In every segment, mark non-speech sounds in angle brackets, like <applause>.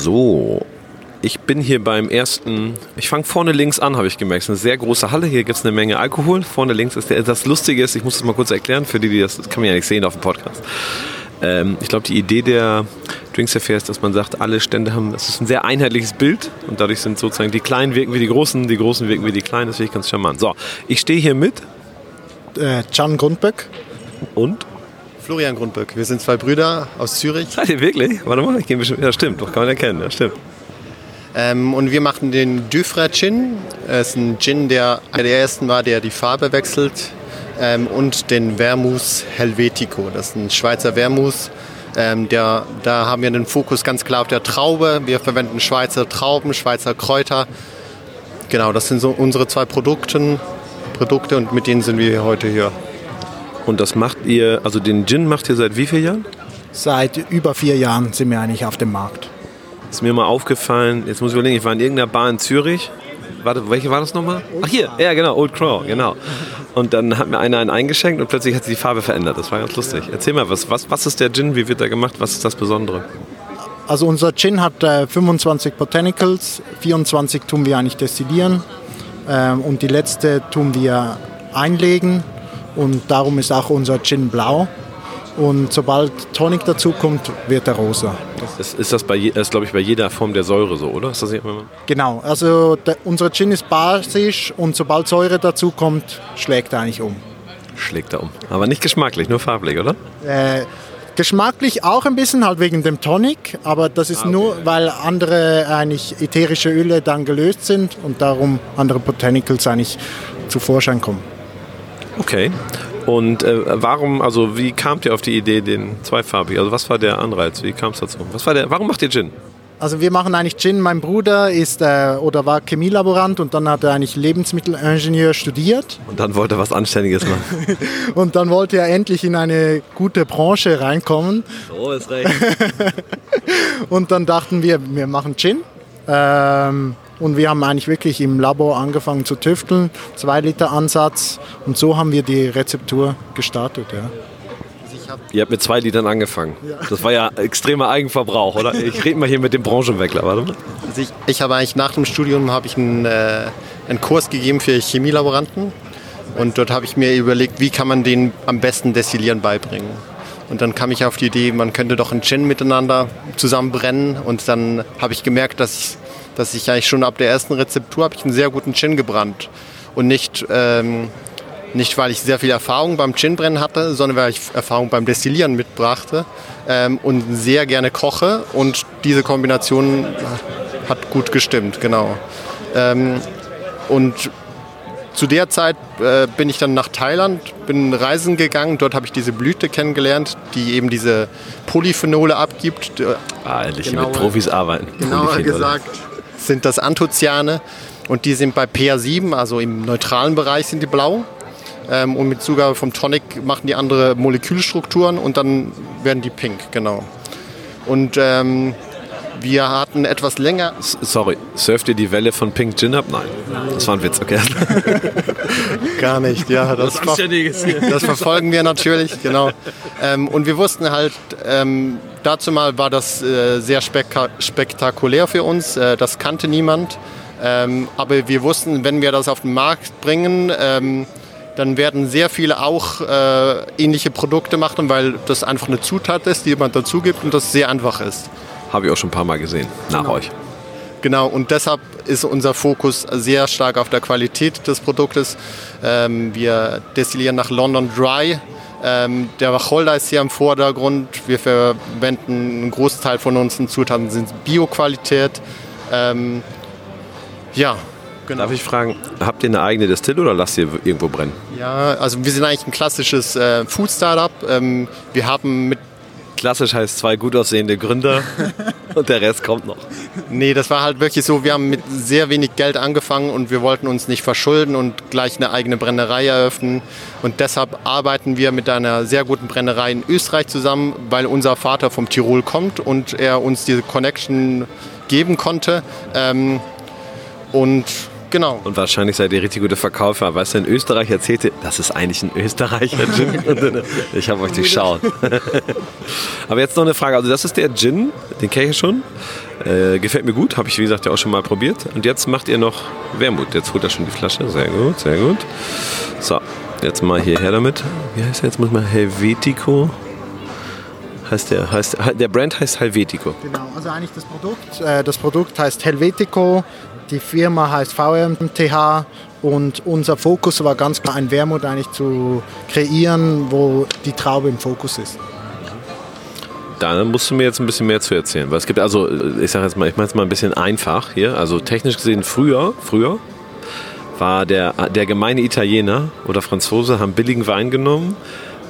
So, ich bin hier beim ersten, ich fange vorne links an, habe ich gemerkt. Es ist eine sehr große Halle, hier gibt es eine Menge Alkohol. Vorne links ist der, das Lustige ist, ich muss das mal kurz erklären, für die, die das, das kann man ja nicht sehen auf dem Podcast. Ähm, ich glaube, die Idee der Drinks Affair ist, dass man sagt, alle Stände haben, es ist ein sehr einheitliches Bild und dadurch sind sozusagen die Kleinen wirken wie die Großen, die Großen wirken wie die Kleinen, das finde ich ganz charmant. So, ich stehe hier mit. Äh, Can Grundböck. Und? Florian Grundböck. Wir sind zwei Brüder aus Zürich. Seid ihr wirklich? Warte mal, ich gehe bestimmt. Ja, stimmt, doch kann man erkennen, ja, stimmt. Ähm, und wir machen den Dufra Gin. Das ist ein Gin, der einer der ersten war, der die Farbe wechselt. Ähm, und den Vermus Helvetico. Das ist ein Schweizer Vermus. Ähm, der, da haben wir den Fokus ganz klar auf der Traube. Wir verwenden Schweizer Trauben, Schweizer Kräuter. Genau, das sind so unsere zwei Produkte, Produkte und mit denen sind wir heute hier. Und das macht ihr, also den Gin macht ihr seit wie vielen Jahren? Seit über vier Jahren sind wir eigentlich auf dem Markt. Ist mir mal aufgefallen, jetzt muss ich überlegen, ich war in irgendeiner Bar in Zürich. Warte, welche war das nochmal? Ach hier, ja genau, Old Crow, genau. Und dann hat mir einer einen eingeschenkt und plötzlich hat sich die Farbe verändert. Das war ganz lustig. Erzähl mal, was, was, was ist der Gin? Wie wird er gemacht? Was ist das Besondere? Also unser Gin hat äh, 25 Botanicals, 24 tun wir eigentlich destillieren ähm, und die letzte tun wir einlegen und darum ist auch unser Gin blau. Und sobald Tonic dazu kommt, wird er rosa. Das ist das, bei, je- das glaube ich, bei jeder Form der Säure so, oder? Ist das nicht immer? Genau, also der, unser Gin ist basisch und sobald Säure dazu kommt, schlägt er eigentlich um. Schlägt er um. Aber nicht geschmacklich, nur farblich, oder? Äh, geschmacklich auch ein bisschen, halt wegen dem Tonic, aber das ist nur, weil andere eigentlich ätherische Öle dann gelöst sind und darum andere Botanicals eigentlich zu Vorschein kommen. Okay. Und äh, warum, also wie kamt ihr auf die Idee, den zweifarbig? Also was war der Anreiz? Wie kam es dazu? Was war der, warum macht ihr Gin? Also wir machen eigentlich Gin. Mein Bruder ist äh, oder war Chemielaborant und dann hat er eigentlich Lebensmittelingenieur studiert Und dann wollte er was Anständiges machen. <laughs> und dann wollte er endlich in eine gute Branche reinkommen so ist recht. <laughs> und dann dachten wir, wir machen Gin. Ähm, und wir haben eigentlich wirklich im Labor angefangen zu tüfteln, zwei Liter Ansatz und so haben wir die Rezeptur gestartet. Ja. Ihr habt mit zwei Litern angefangen. Das war ja extremer Eigenverbrauch, oder? Ich rede mal hier mit dem Branchenweckler, warte mal. Also ich, ich habe eigentlich nach dem Studium habe ich einen, äh, einen Kurs gegeben für Chemielaboranten und dort habe ich mir überlegt, wie kann man denen am besten Destillieren beibringen. Und dann kam ich auf die Idee, man könnte doch einen Gin miteinander zusammen brennen und dann habe ich gemerkt, dass ich, dass ich eigentlich schon ab der ersten Rezeptur habe ich einen sehr guten Gin gebrannt und nicht ähm, nicht, weil ich sehr viel Erfahrung beim Ginbrennen hatte, sondern weil ich Erfahrung beim Destillieren mitbrachte ähm, und sehr gerne koche. Und diese Kombination hat gut gestimmt, genau. Ähm, und zu der Zeit äh, bin ich dann nach Thailand, bin reisen gegangen. Dort habe ich diese Blüte kennengelernt, die eben diese Polyphenole abgibt. Äh, Ah, endlich Genauer- mit Profis arbeiten. genauer gesagt sind das Anthocyane und die sind bei pH7, also im neutralen Bereich sind die blau. Ähm, und mit Zugabe vom Tonic machen die andere Molekülstrukturen und dann werden die pink, genau. Und ähm, wir hatten etwas länger, S- Sorry, surft ihr die Welle von Pink Gin ab? Nein. Das war ein Witz, okay. <laughs> gar nicht, ja, <laughs> das, ver das verfolgen wir natürlich, genau. Ähm, und wir wussten halt, ähm, dazu mal war das äh, sehr spekta spektakulär für uns, äh, das kannte niemand. Ähm, aber wir wussten, wenn wir das auf den Markt bringen, ähm, dann werden sehr viele auch äh, ähnliche Produkte machen, weil das einfach eine Zutat ist, die man dazu gibt und das sehr einfach ist. Habe ich auch schon ein paar Mal gesehen. Nach euch. Genau, und deshalb ist unser Fokus sehr stark auf der Qualität des Produktes. Ähm, wir destillieren nach London Dry. Ähm, der Wacholder ist hier im Vordergrund. Wir verwenden einen Großteil von unseren Zutaten sind Bio-Qualität. Ähm, ja, genau. Darf ich fragen, habt ihr eine eigene Destille oder lasst ihr irgendwo brennen? Ja, also wir sind eigentlich ein klassisches äh, Food-Startup. Ähm, wir haben mit Klassisch heißt zwei gut aussehende Gründer <laughs> und der Rest kommt noch. Nee, das war halt wirklich so, wir haben mit sehr wenig Geld angefangen und wir wollten uns nicht verschulden und gleich eine eigene Brennerei eröffnen. Und deshalb arbeiten wir mit einer sehr guten Brennerei in Österreich zusammen, weil unser Vater vom Tirol kommt und er uns diese Connection geben konnte. Ähm, und Genau. Und wahrscheinlich seid ihr richtig gute Verkäufer. Weißt du, in Österreich erzählte, das ist eigentlich ein Österreicher Gin. <laughs> ich habe euch durchschaut. <laughs> Aber jetzt noch eine Frage. Also das ist der Gin, den kenne ich schon. Äh, gefällt mir gut, habe ich wie gesagt ja auch schon mal probiert. Und jetzt macht ihr noch Wermut. Jetzt holt er schon die Flasche. Sehr gut, sehr gut. So, jetzt mal hierher damit. Wie heißt der jetzt? Muss mal Helvetico. Heißt der, heißt, der Brand heißt Helvetico. Genau, also eigentlich das Produkt. Äh, das Produkt heißt Helvetico, die Firma heißt VMTH und unser Fokus war ganz klar, ein Wermut eigentlich zu kreieren, wo die Traube im Fokus ist. Da musst du mir jetzt ein bisschen mehr zu erzählen. Weil es gibt also, ich sage jetzt mal, ich mache es mal ein bisschen einfach hier. Also technisch gesehen früher, früher war der, der gemeine Italiener oder Franzose haben billigen Wein genommen,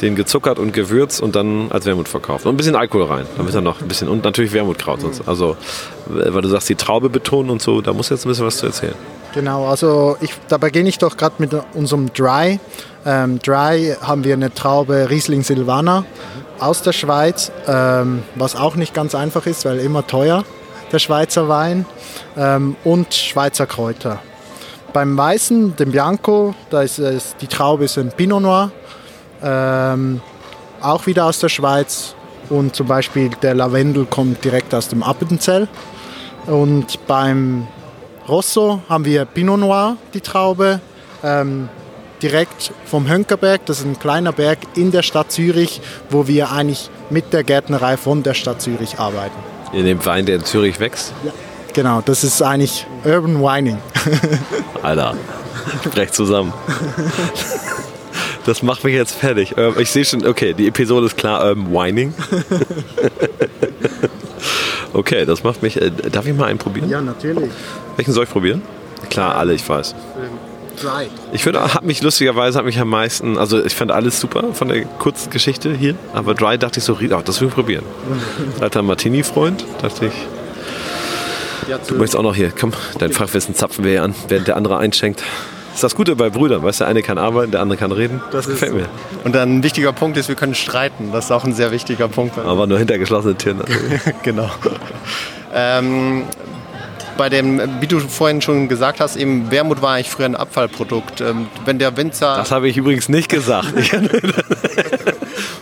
den gezuckert und gewürzt und dann als Wermut verkauft. Und ein bisschen Alkohol rein, damit er noch ein bisschen und natürlich Wermutkraut. Sonst. Also, weil du sagst, die Traube betonen und so, da muss jetzt ein bisschen was zu erzählen. Genau, also ich, da beginne ich doch gerade mit unserem Dry. Ähm, Dry haben wir eine Traube Riesling Silvaner aus der Schweiz, ähm, was auch nicht ganz einfach ist, weil immer teuer, der Schweizer Wein, ähm, und Schweizer Kräuter. Beim Weißen, dem Bianco, da ist, ist die Traube ist ein Pinot Noir, ähm, auch wieder aus der Schweiz. Und zum Beispiel der Lavendel kommt direkt aus dem Appenzell. Und beim Rosso haben wir Pinot Noir, die Traube, ähm, direkt vom Hönkerberg. Das ist ein kleiner Berg in der Stadt Zürich, wo wir eigentlich mit der Gärtnerei von der Stadt Zürich arbeiten. In dem Wein, der in Zürich wächst? Ja. Genau, das ist eigentlich Urban Wining. Alter, <laughs> recht zusammen. <laughs> Das macht mich jetzt fertig. Ähm, ich sehe schon, okay, die Episode ist klar, Urban Wining. <laughs> Okay, das macht mich. Äh, darf ich mal einen probieren? Ja, natürlich. Welchen soll ich probieren? Klar, alle, ich weiß. Dry. Ich würde, hat mich lustigerweise, hat mich am meisten, also ich fand alles super von der Kurzgeschichte hier, aber Dry dachte ich so, oh, das will ich probieren. <laughs> Alter Martini-Freund, dachte ich. Du möchtest auch noch hier, komm, dein Fachwissen zapfen wir hier an, während der andere einschenkt. Das ist das Gute bei Brüdern, weißt du, der eine kann arbeiten, der andere kann reden. Das ist gefällt so. mir. Und ein wichtiger Punkt ist, wir können streiten. Das ist auch ein sehr wichtiger Punkt. Aber nur hinter geschlossenen Türen. <laughs> Genau. ähm, bei dem, wie du vorhin schon gesagt hast, eben Wermut war eigentlich früher ein Abfallprodukt. Ähm, wenn der Winzer, Das habe ich übrigens nicht gesagt. <laughs>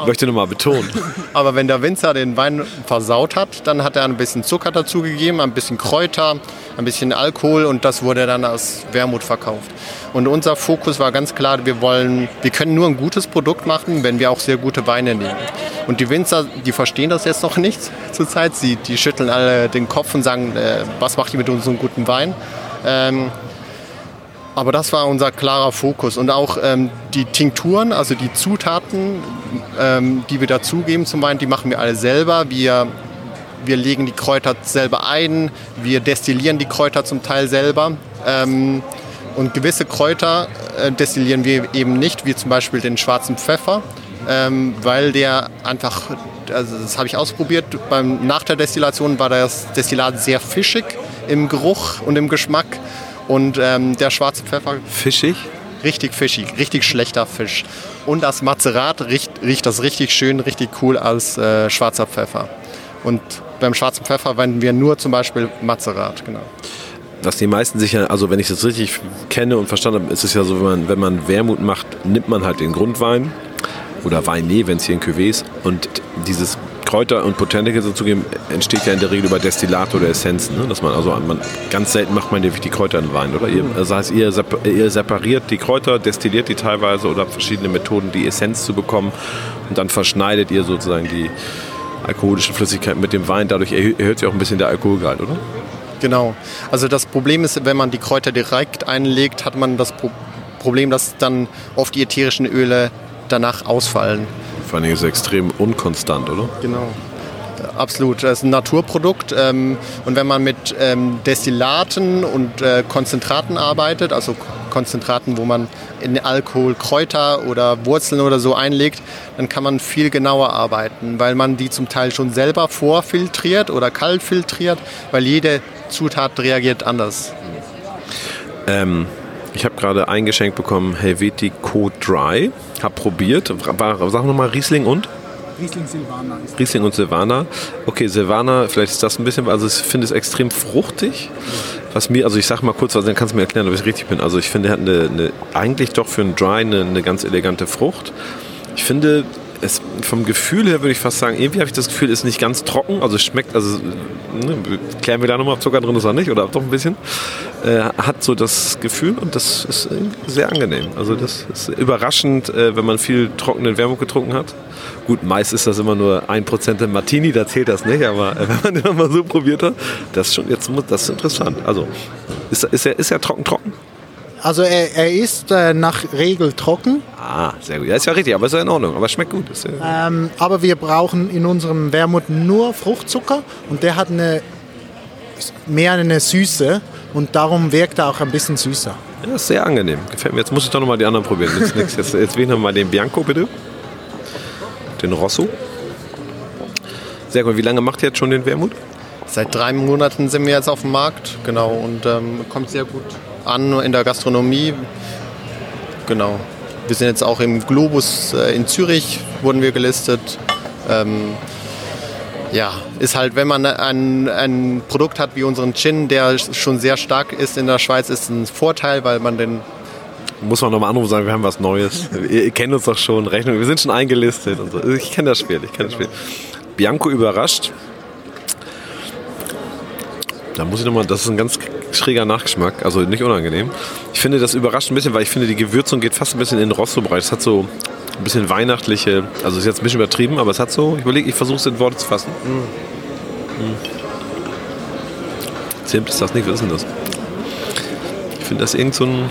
Ich möchte nochmal betonen. <laughs> aber wenn der Winzer den Wein versaut hat, dann hat er ein bisschen Zucker dazugegeben, ein bisschen Kräuter, ein bisschen Alkohol und das wurde dann als Wermut verkauft. Und unser Fokus war ganz klar, wir wollen, wir können nur ein gutes Produkt machen, wenn wir auch sehr gute Weine nehmen. Und die Winzer, die verstehen das jetzt noch <laughs> nicht zurzeit. Sie, die schütteln alle den Kopf und sagen, äh, was macht ihr mit unserem guten Wein? Ähm, aber das war unser klarer Fokus. Und auch ähm, die Tinkturen, also die Zutaten, ähm, die wir dazugeben zum Wein, die machen wir alle selber. Wir, wir legen die Kräuter selber ein, wir destillieren die Kräuter zum Teil selber. Ähm, und gewisse Kräuter äh, destillieren wir eben nicht, wie zum Beispiel den schwarzen Pfeffer, ähm, weil der einfach, also das habe ich ausprobiert, beim, nach der Destillation war das Destillat sehr fischig im Geruch und im Geschmack. Und ähm, der schwarze Pfeffer Fischig? richtig fischig, richtig schlechter Fisch. Und das Mazerat riecht, riecht das richtig schön, richtig cool als äh, schwarzer Pfeffer. Und beim schwarzen Pfeffer verwenden wir nur zum Beispiel Mazerat, genau. was die meisten sich ja, also wenn ich das richtig kenne und verstanden habe, ist es ja so, wenn man, wenn man Wermut macht, nimmt man halt den Grundwein oder Weinet, wenn es hier in Cuvée ist und dieses Kräuter und Botanicals dazugeben, entsteht ja in der Regel über Destillat oder Essenzen. Ne? Dass man, also man, ganz selten macht man wirklich die Kräuter in Wein, oder? Ihr, das heißt, ihr, ihr separiert die Kräuter, destilliert die teilweise oder habt verschiedene Methoden, die Essenz zu bekommen und dann verschneidet ihr sozusagen die alkoholischen Flüssigkeiten mit dem Wein. Dadurch erhö- erhöht sich auch ein bisschen der Alkoholgehalt, oder? Genau. Also das Problem ist, wenn man die Kräuter direkt einlegt, hat man das Pro Problem, dass dann oft die ätherischen Öle danach ausfallen. Vor allem ist es extrem unkonstant, oder? Genau. Absolut, das ist ein Naturprodukt ähm, und wenn man mit ähm, Destillaten und äh, Konzentraten arbeitet, also Konzentraten, wo man in Alkohol Kräuter oder Wurzeln oder so einlegt, dann kann man viel genauer arbeiten, weil man die zum Teil schon selber vorfiltriert oder kalt filtriert, weil jede Zutat reagiert anders. Ähm, ich habe gerade eingeschenkt bekommen Helvetico Dry. Hab probiert. War, sag nochmal Riesling und? Riesling Silvaner ist Riesling und Silvaner. Okay, Silvaner, vielleicht ist das ein bisschen, also ich finde es extrem fruchtig. Was mir, also ich sag mal kurz, also dann kannst du mir erklären, ob ich richtig bin. Also ich finde, er hat eine, eine eigentlich doch für einen Dry eine, eine ganz elegante Frucht. Ich finde, es, vom Gefühl her würde ich fast sagen, irgendwie habe ich das Gefühl, ist nicht ganz trocken. Also es schmeckt, also ne, klären wir da nochmal, ob Zucker drin ist oder nicht, oder doch ein bisschen. Äh, hat so das Gefühl und das ist sehr angenehm. Also das ist überraschend, äh, wenn man viel trockenen Wermut getrunken hat. Gut, meist ist das immer nur ein Prozent im Martini, da zählt das nicht, aber äh, <laughs> wenn man den mal so probiert hat, das ist schon jetzt das ist interessant. Also ist, ist er, ist er trocken trocken? Also er, er ist äh, nach Regel trocken. Ah, sehr gut. Ja, ist ja richtig, aber ist ja in Ordnung. Aber schmeckt gut. Ja ähm, aber wir brauchen in unserem Wermut nur Fruchtzucker und der hat eine, mehr eine Süße und darum wirkt er auch ein bisschen süßer. Ja, ist sehr angenehm. Gefällt mir. Jetzt muss ich doch nochmal die anderen probieren. Jetzt, jetzt, jetzt, jetzt wählen wir mal den Bianco bitte. Den Rosso. Sehr gut. Wie lange macht ihr jetzt schon den Wermut? Seit drei Monaten sind wir jetzt auf dem Markt, genau, und ähm, kommt sehr gut an in der Gastronomie. Genau. Wir sind jetzt auch im Globus äh, in Zürich, wurden wir gelistet. Ähm, ja, ist halt, wenn man ein, ein Produkt hat wie unseren Gin, der schon sehr stark ist in der Schweiz, ist ein Vorteil, weil man den muss man nochmal anrufen und sagen, wir haben was Neues. ihr, kennt uns doch schon, Rechnung, wir sind schon eingelistet und so. Ich kenne das Spiel, ich kenne das Spiel. Bianco überrascht. Da muss ich nochmal, das ist ein ganz schräger Nachgeschmack, also nicht unangenehm. Ich finde, das überrascht ein bisschen, weil ich finde, die Gewürzung geht fast ein bisschen in den Rosso-Bereich. Es hat so ein bisschen weihnachtliche, also ist jetzt ein bisschen übertrieben, aber es hat so, ich überlege, ich versuche es in Worte zu fassen. Mm. Mm. Zimt ist das nicht, was ist denn das? Ich finde das irgend so ein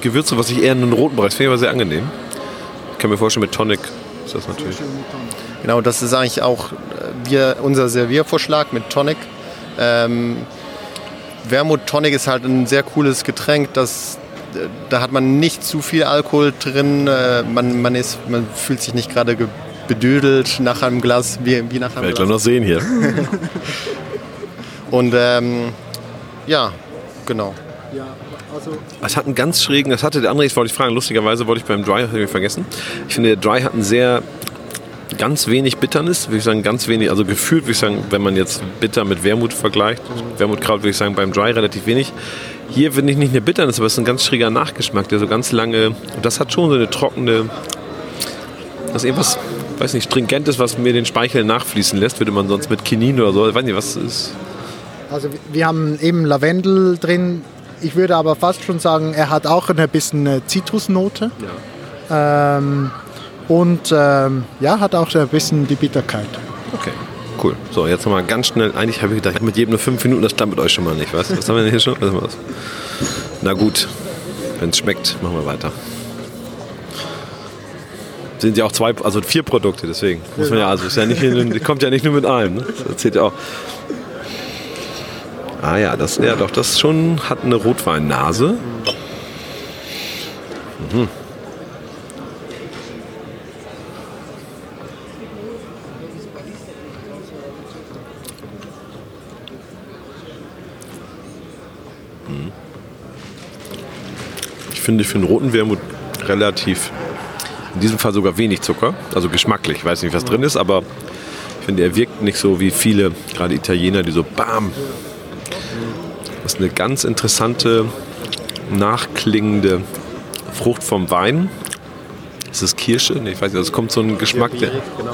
Gewürz, was ich eher in den roten Bereich finde, aber sehr angenehm. Ich kann mir vorstellen, mit Tonic ist das natürlich. Genau, das ist eigentlich auch äh, wir, unser Serviervorschlag mit Tonic. Ähm, Wermut Tonic ist halt ein sehr cooles Getränk, das da hat man nicht zu viel Alkohol drin. Äh, man, man, ist, man fühlt sich nicht gerade bedödelt nach einem Glas, wie, wie nach einem Glas. noch sehen hier. <laughs> Und ähm, ja, genau. Ja, also es hat einen ganz schrägen, das hatte der andere, ich wollte ich fragen, lustigerweise wollte ich beim Dry, habe ich vergessen. Ich finde, der Dry hat einen sehr ganz wenig Bitternis, würde ich sagen, ganz wenig, also gefühlt würde ich sagen, wenn man jetzt bitter mit Wermut vergleicht, Wermutkraut würde ich sagen, beim Dry relativ wenig. Hier finde ich nicht eine Bitternis, aber es ist ein ganz schräger Nachgeschmack, der so ganz lange, das hat schon so eine trockene, das ist irgendwas, weiß nicht, stringentes, was mir den Speichel nachfließen lässt, würde man sonst mit Kinin oder so, ich weiß nicht, was ist. Also wir haben eben Lavendel drin, ich würde aber fast schon sagen, er hat auch ein bisschen Zitrusnote. Ja. Ähm, und ähm, ja, hat auch ein bisschen die Bitterkeit. Okay, cool. So, jetzt nochmal ganz schnell. Eigentlich habe ich gedacht, mit jedem nur fünf Minuten, das stammt mit euch schon mal nicht. Was, was haben wir denn hier schon? Na gut, wenn es schmeckt, machen wir weiter. Sind ja auch zwei, also vier Produkte, deswegen muss man ja, also ist ja nicht, kommt ja nicht nur mit einem. Ne? Das erzählt ja auch. Ah ja, das, ja doch, das schon hat eine Rotweinnase. Mhm. Finde ich für einen roten Wermut relativ, in diesem Fall sogar wenig Zucker, also geschmacklich. Ich weiß nicht, was drin ist, aber ich finde, er wirkt nicht so wie viele, gerade Italiener, die so BAM. Das ist eine ganz interessante, nachklingende Frucht vom Wein. Ist es Kirsche? Nee, ich weiß nicht, es kommt so ein Geschmack, der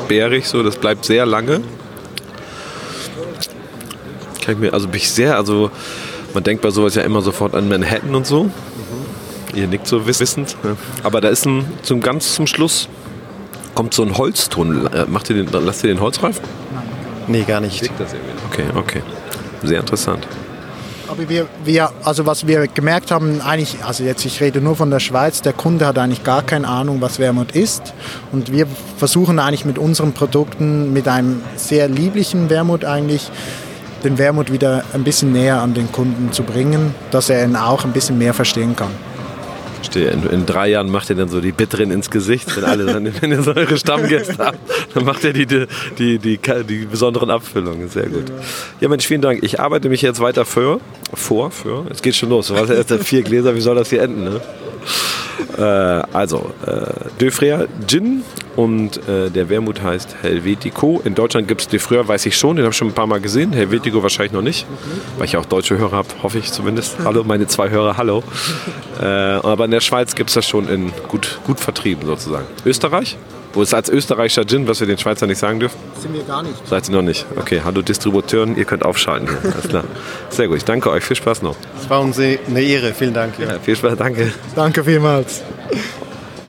bärig, so, das bleibt sehr lange. Kann ich mir, also bin ich sehr, also man denkt bei sowas ja immer sofort an Manhattan und so. Ihr nickt so wissend. Aber da ist ein, zum ganz zum Schluss kommt so ein Holzton. Äh, macht ihr den, lasst ihr den Holzreifen? Nee, gar nicht. Okay, okay. Sehr interessant. Aber wir, wir, also was wir gemerkt haben, eigentlich, also jetzt ich rede nur von der Schweiz, der Kunde hat eigentlich gar keine Ahnung, was Wermut ist. Und wir versuchen eigentlich mit unseren Produkten, mit einem sehr lieblichen Wermut eigentlich, den Wermut wieder ein bisschen näher an den Kunden zu bringen, dass er ihn auch ein bisschen mehr verstehen kann. In, in, drei Jahren macht ihr dann so die Bitteren ins Gesicht, wenn, alle, wenn ihr so eure Stammgäste habt. Dann macht ihr die, die, die, die, die besonderen Abfüllungen. Sehr gut. Ja, Mensch, vielen Dank. Ich arbeite mich jetzt weiter für, vor, für. Es geht schon los. Du warst ja erst vier Gläser, wie soll das hier enden? Ne? Äh, also, äh, Döfrea Gin und äh, der Wermut heißt Helvetico. In Deutschland gibt es Döfrea, weiß ich schon, den habe ich schon ein paar Mal gesehen. Helvetico wahrscheinlich noch nicht, weil ich auch deutsche Hörer habe, hoffe ich zumindest. <laughs> Hallo, meine zwei Hörer, hallo. Äh, aber in der Schweiz gibt es das schon in gut, gut vertrieben sozusagen. Österreich? Wo ist als österreichischer Gin, was wir den Schweizern nicht sagen dürfen? Sind wir gar nicht. Seid ihr noch nicht? Okay, hallo Distributeuren, ihr könnt aufschalten. Hier. Alles klar. Sehr gut, ich danke euch. Viel Spaß noch. Es war uns eine Ehre. Vielen Dank. Ja. Ja, viel Spaß, danke. Danke vielmals.